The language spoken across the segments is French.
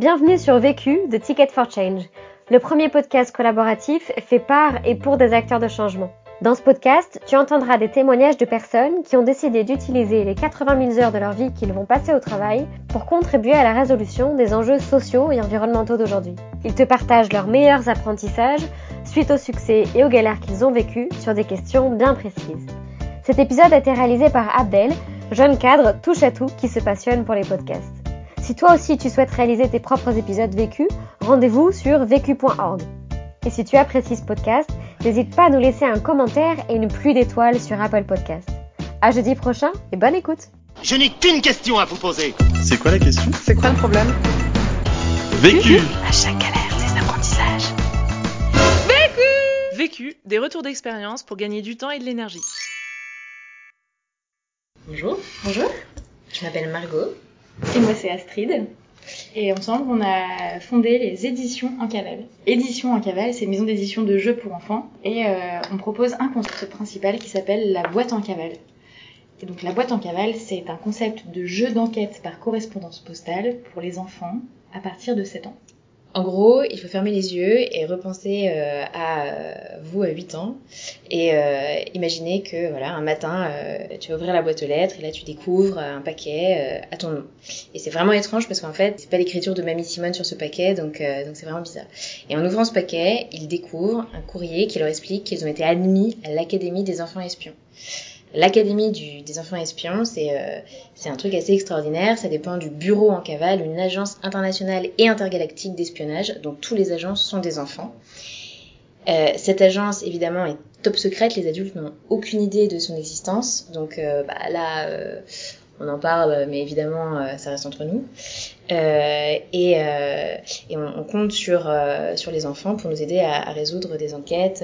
Bienvenue sur Vécu de Ticket for Change, le premier podcast collaboratif fait par et pour des acteurs de changement. Dans ce podcast, tu entendras des témoignages de personnes qui ont décidé d'utiliser les 80 000 heures de leur vie qu'ils vont passer au travail pour contribuer à la résolution des enjeux sociaux et environnementaux d'aujourd'hui. Ils te partagent leurs meilleurs apprentissages suite au succès et aux galères qu'ils ont vécues sur des questions bien précises. Cet épisode a été réalisé par Abdel, jeune cadre touche à tout qui se passionne pour les podcasts. Si toi aussi tu souhaites réaliser tes propres épisodes vécus, rendez-vous sur vécu.org. Et si tu apprécies ce podcast, n'hésite pas à nous laisser un commentaire et une pluie d'étoiles sur Apple Podcast. À jeudi prochain et bonne écoute. Je n'ai qu'une question à vous poser. C'est quoi la question? C'est quoi le problème? Vécu À chaque galère, des apprentissages. Vécu Vécu, des retours d'expérience pour gagner du temps et de l'énergie. Bonjour, Bonjour, je m'appelle Margot. Et moi c'est Astrid. Et ensemble, on a fondé les éditions en cavale. Éditions en cavale, c'est une maison d'édition de jeux pour enfants. Et euh, on propose un concept principal qui s'appelle la boîte en cavale. Et donc la boîte en cavale, c'est un concept de jeu d'enquête par correspondance postale pour les enfants à partir de 7 ans. En gros, il faut fermer les yeux et repenser euh, à euh, vous à 8 ans et euh, imaginer que voilà un matin euh, tu vas ouvrir la boîte aux lettres et là tu découvres un paquet euh, à ton nom. Et c'est vraiment étrange parce qu'en fait c'est pas l'écriture de Mamie Simone sur ce paquet donc euh, donc c'est vraiment bizarre. Et en ouvrant ce paquet, ils découvrent un courrier qui leur explique qu'ils ont été admis à l'Académie des enfants espions. L'Académie des enfants espions, c'est euh, un truc assez extraordinaire. Ça dépend du Bureau en cavale, une agence internationale et intergalactique d'espionnage. Donc tous les agents sont des enfants. Euh, cette agence, évidemment, est top secrète. Les adultes n'ont aucune idée de son existence. Donc euh, bah, là, euh, on en parle, mais évidemment, euh, ça reste entre nous. Euh, et euh, et on, on compte sur, euh, sur les enfants pour nous aider à, à résoudre des enquêtes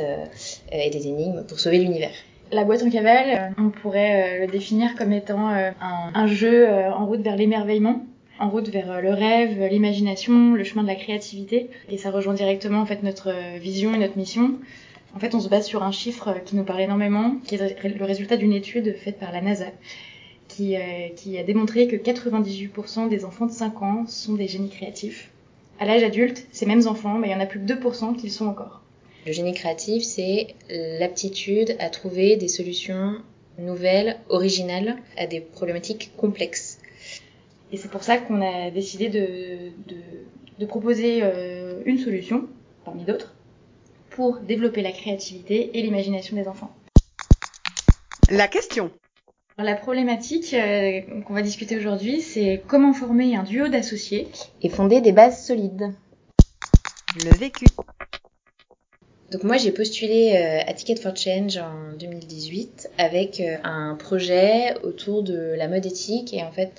et des énigmes pour sauver l'univers. La boîte en cavale, euh, on pourrait euh, le définir comme étant euh, un, jeu en route vers l'émerveillement, en route vers le rêve, l'imagination, le chemin de la créativité. Et ça rejoint directement en fait notre vision et notre mission. En fait, on se base sur un chiffre qui nous parle énormément, qui est le résultat d'une étude faite par la NASA, qui, a démontré que 98% des enfants de 5 ans sont des génies créatifs. À l'âge adulte, ces mêmes enfants, bah, il y en a plus que 2% qui le sont encore. Le génie créatif, c'est l'aptitude à trouver des solutions nouvelles, originales à des problématiques complexes. Et c'est pour ça qu'on a décidé de, de, de proposer euh, une solution, parmi d'autres, pour développer la créativité et l'imagination des enfants. La question Alors, la problématique euh, qu'on va discuter aujourd'hui, c'est comment former un duo d'associés. Et fonder des bases solides. Le vécu. Donc moi j'ai postulé euh, à Ticket for Change en 2018 avec euh, un projet autour de la mode éthique et en fait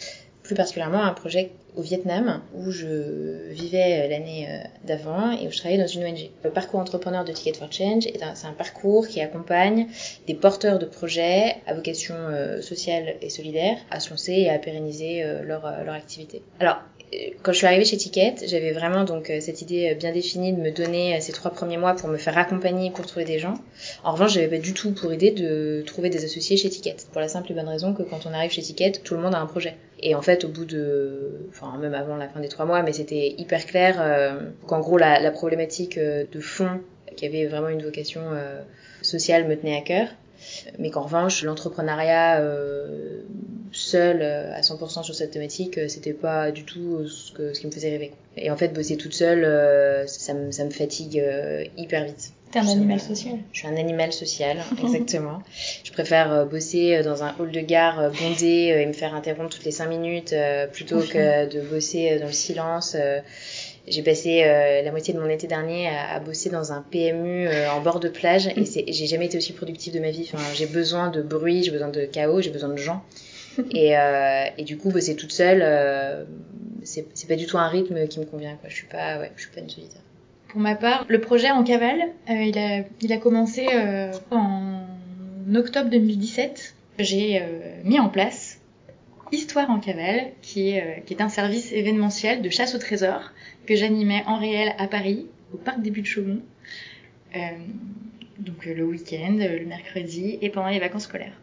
plus particulièrement un projet au Vietnam où je vivais euh, l'année d'avant et où je travaillais dans une ONG. Le parcours entrepreneur de Ticket for Change c'est un parcours qui accompagne des porteurs de projets à vocation sociale et solidaire à se lancer et à pérenniser leur, leur activité. Alors quand je suis arrivée chez Ticket, j'avais vraiment donc euh, cette idée euh, bien définie de me donner euh, ces trois premiers mois pour me faire accompagner pour trouver des gens. En revanche, j'avais pas du tout pour idée de trouver des associés chez Ticket, pour la simple et bonne raison que quand on arrive chez Ticket, tout le monde a un projet. Et en fait, au bout de, enfin même avant la fin des trois mois, mais c'était hyper clair qu'en gros la, problématique de fond, qui avait vraiment une vocation sociale, me tenait à cœur mais qu'en revanche l'entrepreneuriat euh, seul euh, à 100% sur cette thématique euh, c'était pas du tout ce, que, ce qui me faisait rêver et en fait bosser toute seule euh, ça, me, ça me fatigue euh, hyper vite T'es un animal social. je suis un animal social, exactement. je préfère euh, bosser euh, dans un hall de gare euh, bondé euh, et me faire interrompre toutes les cinq minutes euh, plutôt que de bosser euh, dans le silence. euh. J'ai passé euh, la moitié de mon été dernier à, bosser dans un PMU euh, en bord de plage et c'est, j'ai jamais été aussi productive de ma vie. Enfin, j'ai besoin de bruit, j'ai besoin de chaos, j'ai besoin de gens. Et, euh, et du coup, bosser toute seule, euh, c'est, pas du tout un rythme qui me convient. Je suis pas, ouais, je suis pas une solitaire. Pour ma part, le projet en cavale, euh, il, a, commencé euh, en octobre 2017. J'ai mis en place Histoire en cavale, qui est, un service événementiel de chasse au trésor que j'animais en réel à Paris, au parc des Buttes de Chaumont, donc le week-end, le mercredi et pendant les vacances scolaires.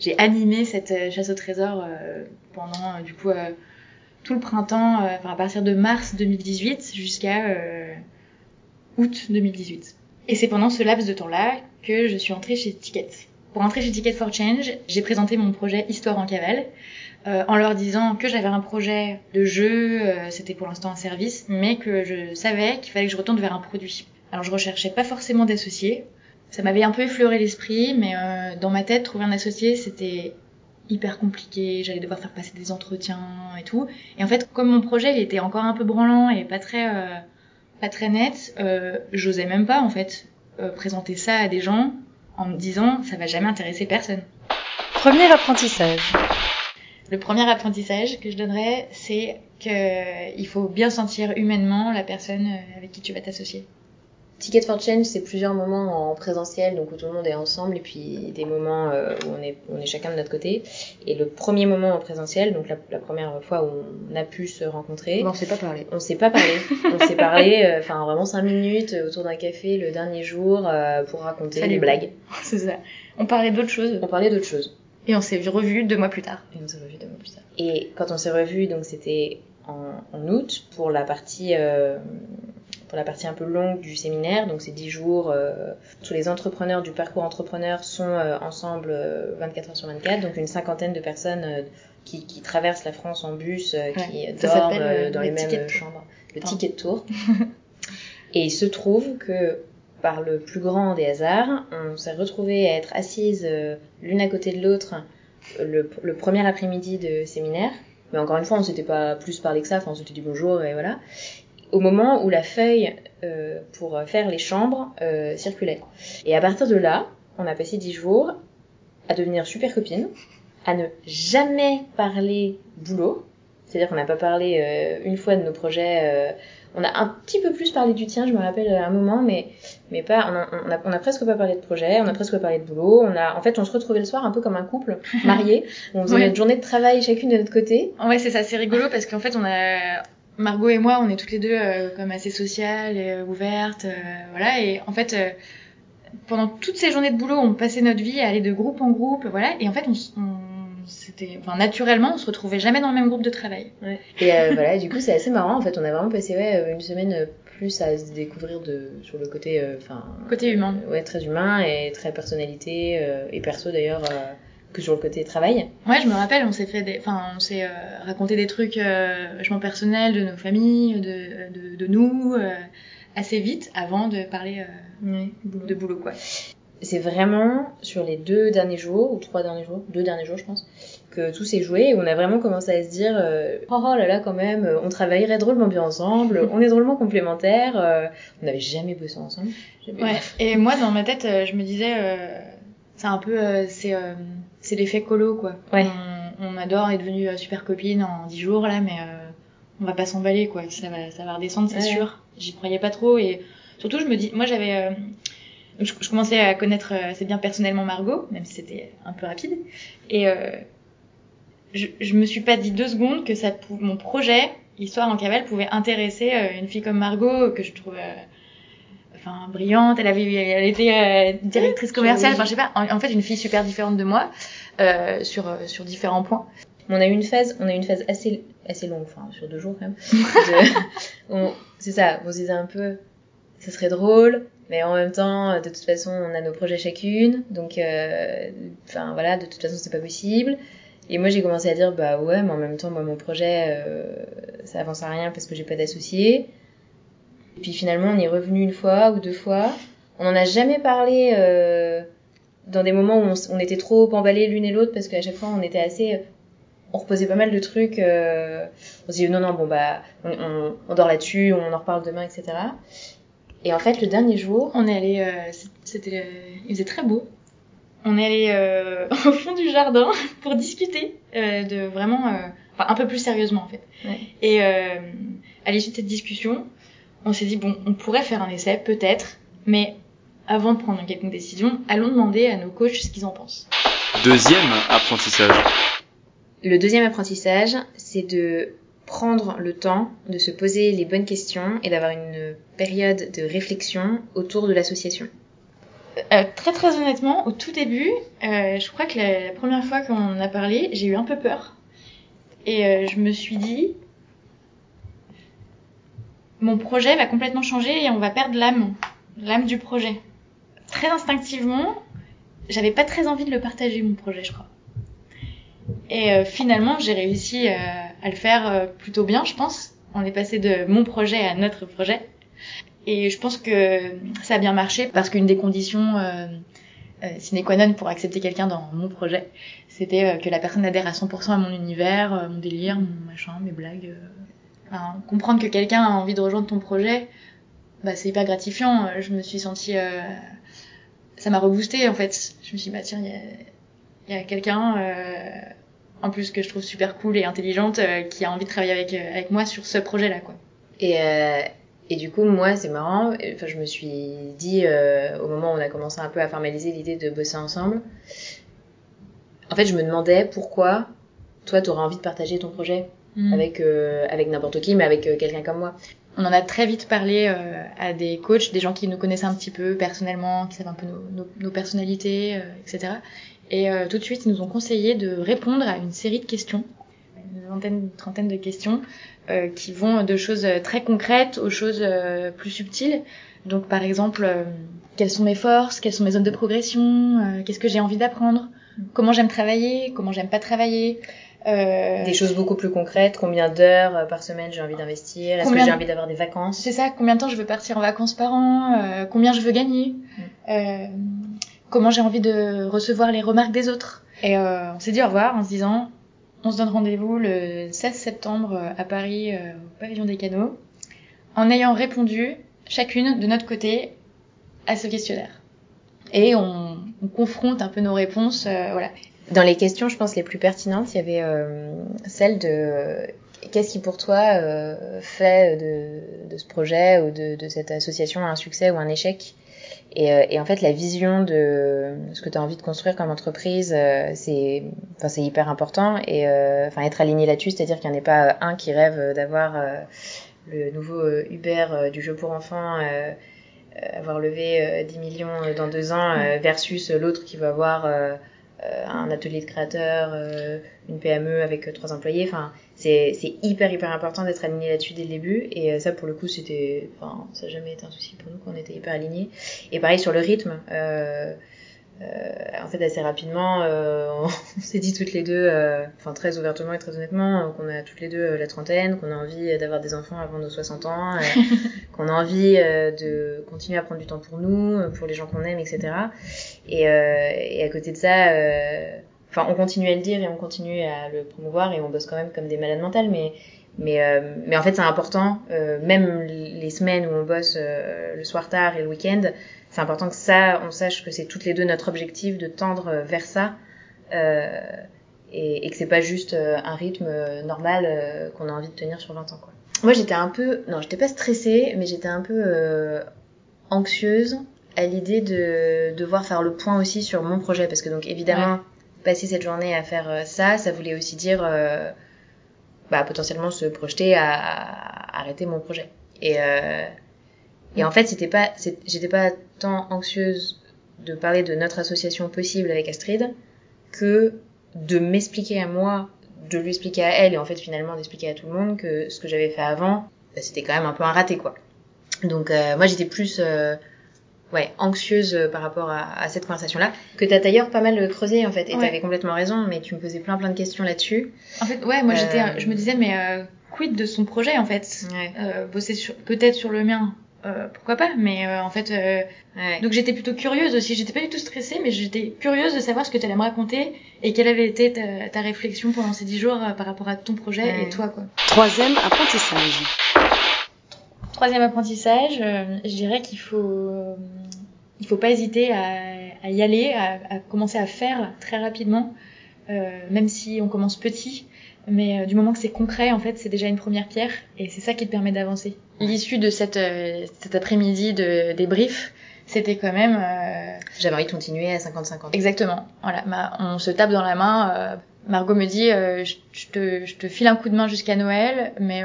J'ai animé cette euh, chasse au trésor euh, pendant euh, du coup tout le printemps, enfin à partir de mars 2018 jusqu'à août 2018. Et c'est pendant ce laps de temps-là que je suis entrée chez Ticket. Pour entrer chez Ticket for Change, j'ai présenté mon projet Histoire en cavale, en leur disant que j'avais un projet de jeu, c'était pour l'instant un service, mais que je savais qu'il fallait que je retourne vers un produit. Alors je recherchais pas forcément d'associé. Ça m'avait un peu effleuré l'esprit, mais euh, dans ma tête, trouver un associé, c'était hyper compliqué. J'allais devoir faire passer des entretiens et tout. Et en fait, comme mon projet, il était encore un peu branlant et pas très, euh, pas très net, euh, j'osais même pas en fait euh, présenter ça à des gens en me disant ça va jamais intéresser personne. Premier apprentissage. Le premier apprentissage que je donnerais, c'est que il faut bien sentir humainement la personne euh, avec qui tu vas t'associer. Ticket for Change, c'est plusieurs moments en présentiel, donc où tout le monde est ensemble, et puis des moments euh, où on est, on est chacun de notre côté. Et le premier moment en présentiel, donc la, la première fois où on a pu se rencontrer, Bon, on s'est pas parlé. on s'est pas parlé. on s'est parlé, euh, enfin vraiment cinq minutes autour d'un café le dernier jour euh, pour raconter Salut. des blagues. c'est ça. On parlait d'autre chose On parlait d'autre chose. et on s'est revus deux mois plus tard. Et on s'est revus deux mois plus tard. Et quand on s'est revus, donc c'était en, en août pour la partie euh, pour la partie un peu longue du séminaire, donc c'est 10 jours. Euh, tous les entrepreneurs du parcours entrepreneur sont euh, ensemble euh, 24 heures sur 24, donc une cinquantaine de personnes euh, qui, qui traversent la France en bus, euh, qui dorment euh, euh, dans le les mêmes ticket de tour. chambres. Le Pardon. ticket de tour. Et il se trouve que par le plus grand des hasards, on s'est retrouvés à être assises euh, l'une à côté de l'autre euh, le, le premier après-midi de séminaire. Mais encore une fois, on s'était pas plus parlé que ça, enfin on s'était dit bonjour et voilà. Au moment où la feuille euh, pour faire les chambres euh, circulait. Et à partir de là, on a passé dix jours à devenir super copines, à ne jamais parler boulot. C'est-à-dire qu'on n'a pas parlé euh, une fois de nos projets. euh, on a un petit peu plus parlé du tien, je me rappelle à un moment, mais mais pas. On a, on a, on a presque pas parlé de projet, on a presque pas parlé de boulot. On a, en fait, on se retrouvait le soir un peu comme un couple marié. On faisait Ouais. notre journée de travail chacune de notre côté. Ouais, c'est ça, c'est rigolo parce qu'en fait, on a Margot et moi, on est toutes les deux euh, comme assez sociales et euh, ouvertes, euh, voilà. Et en fait, euh, pendant toutes ces journées de boulot, on passait notre vie à aller de groupe en groupe, voilà. Et en fait, on, on c'était, enfin, naturellement, on se retrouvait jamais dans le même groupe de travail. Et euh, voilà, du coup, c'est assez marrant. En fait, on a vraiment passé ouais, une semaine plus à se découvrir de, sur le côté, euh, enfin, Côté humain. ouais, très humain et très personnalité euh, et perso d'ailleurs que sur le côté travail. Ouais, je me rappelle, on s'est fait des, enfin, on s'est euh, raconté des trucs euh, vachement personnels de nos familles, de, de, de nous, euh, assez vite avant de parler euh, de boulot, quoi. C'est vraiment sur les deux derniers jours ou trois derniers jours, deux derniers jours je pense, que tout s'est joué et on a vraiment commencé à se dire euh, oh, oh là là quand même, on travaillerait drôlement bien ensemble, on est drôlement complémentaires, euh, on n'avait jamais bossé ensemble. Jamais- Ouais. Et moi, dans ma tête, euh, je me disais, euh, c'est un peu, euh, c'est, euh, c'est l'effet colo, quoi. Ouais. On, on adore être devenue euh, super copine en 10 jours là, mais euh, on va pas s'emballer, quoi. Ça va, ça va redescendre, c'est Ouais. sûr. J'y croyais pas trop et surtout, je me dis, moi, j'avais, euh, je, je commençais à connaître euh, assez bien personnellement Margot, même si c'était un peu rapide, et euh, je, je me suis pas dit deux secondes que ça, mon projet, Histoire en cavale, pouvait intéresser une fille comme Margot que je trouve euh, enfin brillante. Elle avait elle était euh, directrice commerciale. enfin je sais pas. En, en fait une fille super différente de moi euh, sur euh, sur différents points. On a eu une phase, on a eu une phase assez assez longue, enfin sur deux jours quand même. c'est ça, on se disait un peu, ça serait drôle, mais en même temps, de toute façon, on a nos projets chacune, donc, enfin voilà, de toute façon, c'est pas possible. Et moi, j'ai commencé à dire, bah ouais, mais en même temps, moi, mon projet, ça avance à rien parce que j'ai pas d'associé. Et puis finalement, on est revenu une fois ou deux fois. On en a jamais parlé euh, dans des moments où on, était trop emballés l'une et l'autre parce qu'à chaque fois, on était assez on reposait pas mal de trucs. euh, on se dit non, non, bon, bah, on, on, on dort là-dessus, on en reparle demain, etc. Et en fait, le dernier jour, on est allé euh, c'était euh, il faisait très beau on est allé euh, au fond du jardin pour discuter euh, de vraiment euh, enfin un peu plus sérieusement en fait Ouais. et euh, à l'issue de cette discussion on s'est dit bon on pourrait faire un essai peut-être mais avant de prendre une quelconque décision allons demander à nos coachs ce qu'ils en pensent Deuxième apprentissage. le deuxième apprentissage, c'est de prendre le temps de se poser les bonnes questions et d'avoir une période de réflexion autour de l'association. Euh, très très honnêtement, au tout début, euh, je crois que la, la première fois qu'on en a parlé, j'ai eu un peu peur. Et euh, je me suis dit, mon projet va complètement changer et on va perdre l'âme, l'âme du projet. Très instinctivement, j'avais pas très envie de le partager mon projet, je crois. Et euh, finalement, j'ai réussi euh, à le faire euh, plutôt bien, je pense. On est passé de mon projet à notre projet. Et je pense que ça a bien marché parce qu'une des conditions sine qua non pour accepter quelqu'un dans mon projet, c'était que la personne adhère à 100% à mon univers, mon délire, mon machin, mes blagues. Comprendre que quelqu'un a envie de rejoindre ton projet, bah, c'est hyper gratifiant. Je me suis sentie... ça m'a reboosté en fait. Je me suis dit, bah tiens, il y a quelqu'un euh, en plus que je trouve super cool et intelligente euh, qui a envie de travailler avec euh, moi sur ce projet là quoi. Et et du coup, moi, c'est marrant. Enfin, je me suis dit au moment où on a commencé un peu à formaliser l'idée de bosser ensemble. En fait, je me demandais pourquoi toi, tu aurais envie de partager ton projet mm. avec avec n'importe qui, mais avec quelqu'un comme moi. On en a très vite parlé à des coachs, des gens qui nous connaissaient un petit peu personnellement, qui savent un peu nos, nos, nos personnalités, etc. Et euh, tout de suite, ils nous ont conseillé de répondre à une série de questions, une vingtaine, une trentaine de questions, euh, qui vont de choses très concrètes aux choses euh, plus subtiles. Donc, par exemple, euh, quelles sont mes forces, quelles sont mes zones de progression, qu'est-ce que j'ai envie d'apprendre, comment j'aime travailler, comment j'aime pas travailler. Euh... Des choses beaucoup plus concrètes, combien d'heures par semaine j'ai envie d'investir, est-ce que j'ai envie d'avoir des vacances? C'est ça, combien de temps je veux partir en vacances par an, euh, combien je veux gagner, mm. Comment j'ai envie de recevoir les remarques des autres? Et euh, on s'est dit au revoir en se disant, on se donne rendez-vous le 16 septembre euh, à Paris euh, au pavillon des canaux, en ayant répondu chacune de notre côté à ce questionnaire. Et on, on confronte un peu nos réponses, euh, voilà. Dans les questions, je pense les plus pertinentes, il y avait euh, celle de qu'est-ce qui pour toi euh, fait de, de, ce projet ou de, de, cette association un succès ou un échec? Et, euh, et, en fait, la vision de ce que tu as envie de construire comme entreprise, euh, c'est enfin, hyper important. Et euh, enfin, être aligné là-dessus, c'est-à-dire qu'il n'y en ait pas un qui rêve d'avoir le nouveau Uber du jeu pour enfants, avoir levé 10 millions dans deux ans, versus l'autre qui va avoir un atelier de créateur, une PME avec trois employés. Enfin, c'est hyper hyper important d'être aligné là-dessus dès le début et euh, ça pour le coup c'était enfin ça n'a jamais été un souci pour nous qu'on était hyper alignés et pareil sur le rythme euh, euh, en fait assez rapidement euh, on s'est dit toutes les deux euh, enfin très ouvertement et très honnêtement qu'on a toutes les deux la trentaine qu'on a envie d'avoir des enfants avant nos 60 ans qu'on a envie de continuer à prendre du temps pour nous pour les gens qu'on aime etc et, et à côté de ça enfin on continue à le dire et on continue à le promouvoir et on bosse quand même comme des malades mentales mais mais euh, mais en fait c'est important euh, même les semaines où on bosse euh, le soir tard et le week-end c'est important que ça on sache que c'est toutes les deux notre objectif de tendre vers ça euh, et, et, que c'est pas juste euh, un rythme normal qu'on a envie de tenir sur 20 ans quoi. Moi j'étais un peu non j'étais pas stressée mais j'étais un peu anxieuse à l'idée de devoir faire le point aussi sur mon projet. Parce que donc évidemment ouais. passer cette journée à faire euh, ça, ça voulait aussi dire euh, bah, potentiellement se projeter à, arrêter mon projet. Et, euh, et en fait, c'était pas, j'étais pas tant anxieuse de parler de notre association possible avec Astrid que de m'expliquer à moi, de lui expliquer à elle et en fait finalement d'expliquer à tout le monde que ce que j'avais fait avant, bah, c'était quand même un peu un raté quoi. Donc euh, moi j'étais plus euh, ouais, anxieuse euh, par rapport à, à cette conversation-là, que tu as d'ailleurs pas mal creusé en fait, et ouais. tu avais complètement raison, mais tu me posais plein plein de questions là-dessus. En fait, ouais, moi euh... j'étais, je me disais, mais euh, quid de son projet en fait? Ouais. euh, Bosser sur, peut-être sur le mien, euh, pourquoi pas, mais en fait, ouais. donc j'étais plutôt curieuse aussi, j'étais pas du tout stressée, mais j'étais curieuse de savoir ce que tu allais me raconter et quelle avait été ta, ta réflexion pendant ces dix jours par rapport à ton projet et toi quoi. Troisième apprentissage. Troisième apprentissage, euh, je dirais qu'il faut, euh, il faut pas hésiter à, à y aller, à, à, commencer à faire très rapidement, euh, même si on commence petit. Mais euh, du moment que c'est concret, en fait, c'est déjà une première pierre, et c'est ça qui te permet d'avancer. L'issue de cette, euh, cet après-midi de débrief, c'était quand même. J'avais envie de continuer à 50-50. Exactement. Voilà, ma, on se tape dans la main. Margot me dit, je, je, te, je te file un coup de main jusqu'à Noël, mais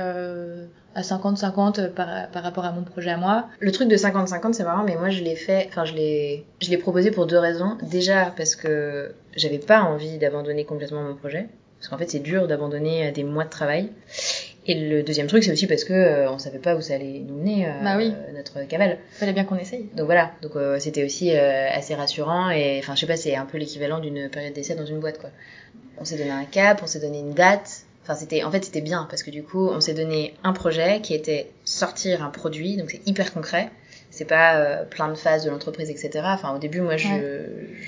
à 50-50 par, par rapport à mon projet à moi. Le truc de 50-50, c'est marrant, mais moi je l'ai fait, enfin je l'ai, je l'ai proposé pour deux raisons. Déjà parce que j'avais pas envie d'abandonner complètement mon projet, parce qu'en fait c'est dur d'abandonner des mois de travail. Et le deuxième truc, c'est aussi parce que euh, on savait pas où ça allait nous mener, euh, Bah oui. notre cavale. Fallait bien qu'on essaye. Donc voilà, donc euh, c'était aussi euh, assez rassurant et enfin je sais pas, c'est un peu l'équivalent d'une période d'essai dans une boîte quoi. On s'est donné un cap, on s'est donné une date. Enfin c'était en fait c'était bien parce que du coup on s'est donné un projet qui était sortir un produit, donc c'est hyper concret. C'est pas euh, plein de phases de l'entreprise etc. Enfin au début moi je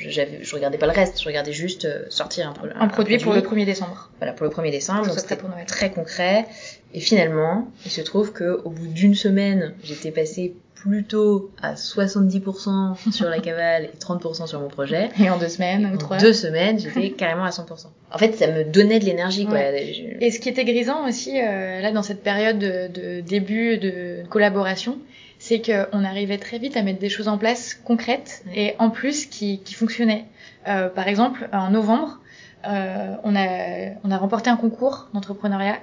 j'avais je regardais pas le reste, je regardais juste euh, sortir un, pro- Un, produit pour le 1er décembre. voilà pour le 1er décembre donc c'était très concret et finalement il se trouve que au bout d'une semaine j'étais passée plutôt à 70% sur la cavale et 30% sur mon projet. Et en deux semaines ou en trois. deux semaines j'étais carrément à 100% en fait ça me donnait de l'énergie quoi. Je- Et ce qui était grisant aussi, euh, là, dans cette période de, de début de collaboration, c'est qu'on arrivait très vite à mettre des choses en place concrètes et en plus qui, qui fonctionnaient. Euh, par exemple, en novembre, euh, on, a, on a remporté un concours d'entrepreneuriat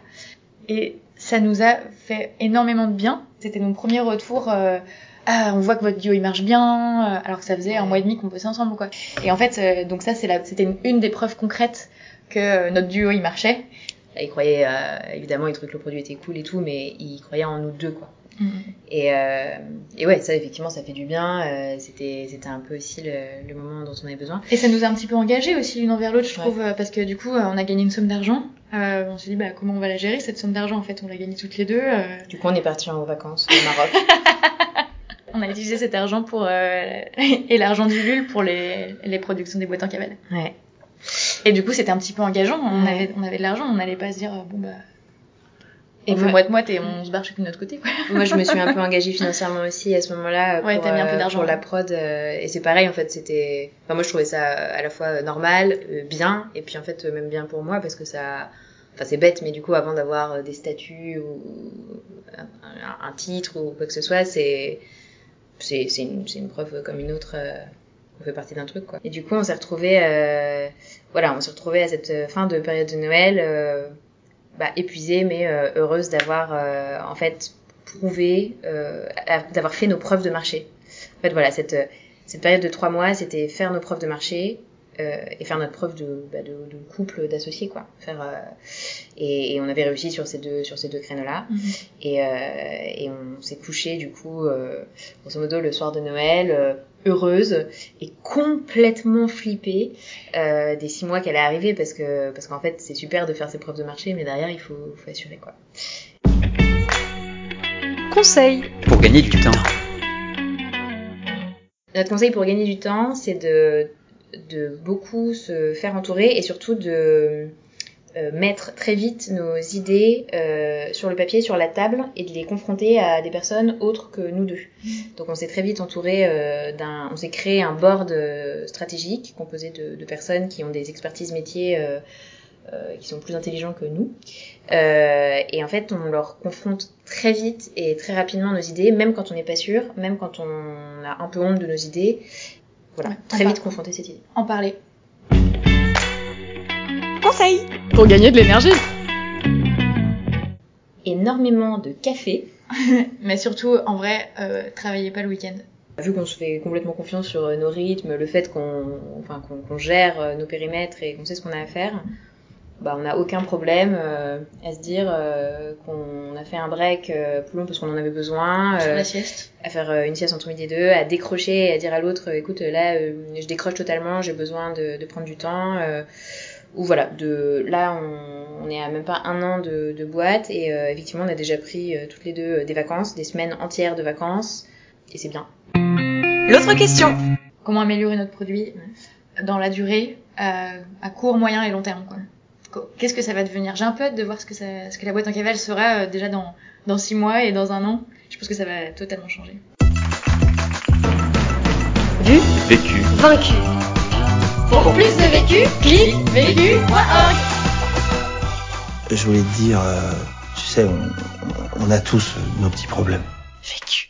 et ça nous a fait énormément de bien. C'était nos premiers retours. euh, ah, on voit que votre duo il marche bien, euh, alors que ça faisait un mois et demi qu'on bossait ensemble, quoi. Et en fait, euh, donc ça, c'était une, une des preuves concrètes que notre duo il marchait. il croyait euh, évidemment il trouvait que le produit était cool et tout mais il croyait en nous deux quoi et, euh, et ouais ça effectivement ça fait du bien c'était c'était un peu aussi le, le moment dont on avait besoin Et ça nous a un petit peu engagés aussi l'une envers l'autre, je Ouais. trouve, parce que du coup, on a gagné une somme d'argent. Euh, on s'est dit, bah, comment on va la gérer cette somme d'argent En fait, on l'a gagnée toutes les deux. euh, du coup on est parti en vacances au Maroc on a utilisé cet argent pour euh, et l'argent du LUL pour les, les productions des boîtes en cavale. ouais Et du coup, c'était un petit peu engageant. On Ouais. avait, on avait de l'argent, on n'allait pas se dire, euh, bon bah, Et on fait moi- moite et on se barre chacune de notre côté. Quoi. Moi, je me suis un peu engagée financièrement aussi à ce moment-là euh, Ouais, pour, mis un peu euh, d'argent, pour la prod. euh, et c'est pareil, en fait, c'était. Enfin, moi, je trouvais ça à la fois normal, euh, bien, et puis en fait, euh, même bien pour moi parce que ça. Enfin, c'est bête, mais du coup, avant d'avoir euh, des statuts ou un, titre ou quoi que ce soit, c'est c'est c'est une, c'est une preuve comme une autre. euh, on fait partie d'un truc, quoi. Et du coup, on s'est retrouvés. Euh, voilà, on s'est retrouvés à cette fin de période de Noël. Euh, bah, épuisée mais euh, heureuse d'avoir euh, en fait prouvé, euh, d'avoir fait nos preuves de marché. En fait voilà, cette, cette période de trois mois, c'était faire nos preuves de marché euh, et faire notre preuve de, bah, de, de couple, d'associés quoi. Faire, euh, et, et on avait réussi sur ces deux, sur ces deux créneaux-là. Et, euh, et on s'est couché du coup, euh, grosso modo, le soir de Noël, euh, heureuse et complètement flippée euh, des six mois qu'elle est arrivée parce que parce qu'en fait c'est super de faire ses preuves de marché, mais derrière il faut, faut assurer quoi. Conseil. Pour gagner du temps. Notre conseil pour gagner du temps, c'est de de beaucoup se faire entourer et surtout de euh, mettre très vite nos idées euh, sur le papier, sur la table et de les confronter à des personnes autres que nous deux. Donc on s'est très vite entouré euh, d'un, on s'est créé un board stratégique composé de, personnes qui ont des expertises métiers qui sont plus intelligents que nous. Et en fait, on leur confronte très vite et très rapidement nos idées, même quand on n'est pas sûr, même quand on a un peu honte de nos idées. Voilà, Ouais, très vite confronter cette idée. En parler. Conseil. Pour gagner de l'énergie. Énormément de café. Mais surtout, en vrai, euh, travaillez pas le week-end. Vu qu'on se fait complètement confiance sur euh, nos rythmes, le fait qu'on enfin, gère euh, nos périmètres et qu'on sait ce qu'on a à faire, bah, on n'a aucun problème euh, à se dire euh, qu'on a fait un break euh, plus long parce qu'on en avait besoin, Sur euh, la sieste. à faire euh, une sieste entre midi et deux, à décrocher et à dire à l'autre, euh, écoute, là, euh, je décroche totalement, j'ai besoin de, de prendre du temps. euh, ou voilà, de là, on, on est à même pas un an de, de boîte et euh, effectivement, on a déjà pris euh, toutes les deux des vacances, des semaines entières de vacances et c'est bien. L'autre question. Comment améliorer notre produit dans la durée, à, à court, moyen et long terme. quoi. Qu'est-ce que ça va devenir? J'ai un peu hâte de voir ce que, ça, ce que la boîte en cavale sera euh, déjà dans, dans six mois et dans un an. Je pense que ça va totalement changer. Vu, Vécu. vaincu. Pour plus de vécu, clique vécu.org Je voulais te dire, euh, tu sais, on, on a tous nos petits problèmes. Vécu.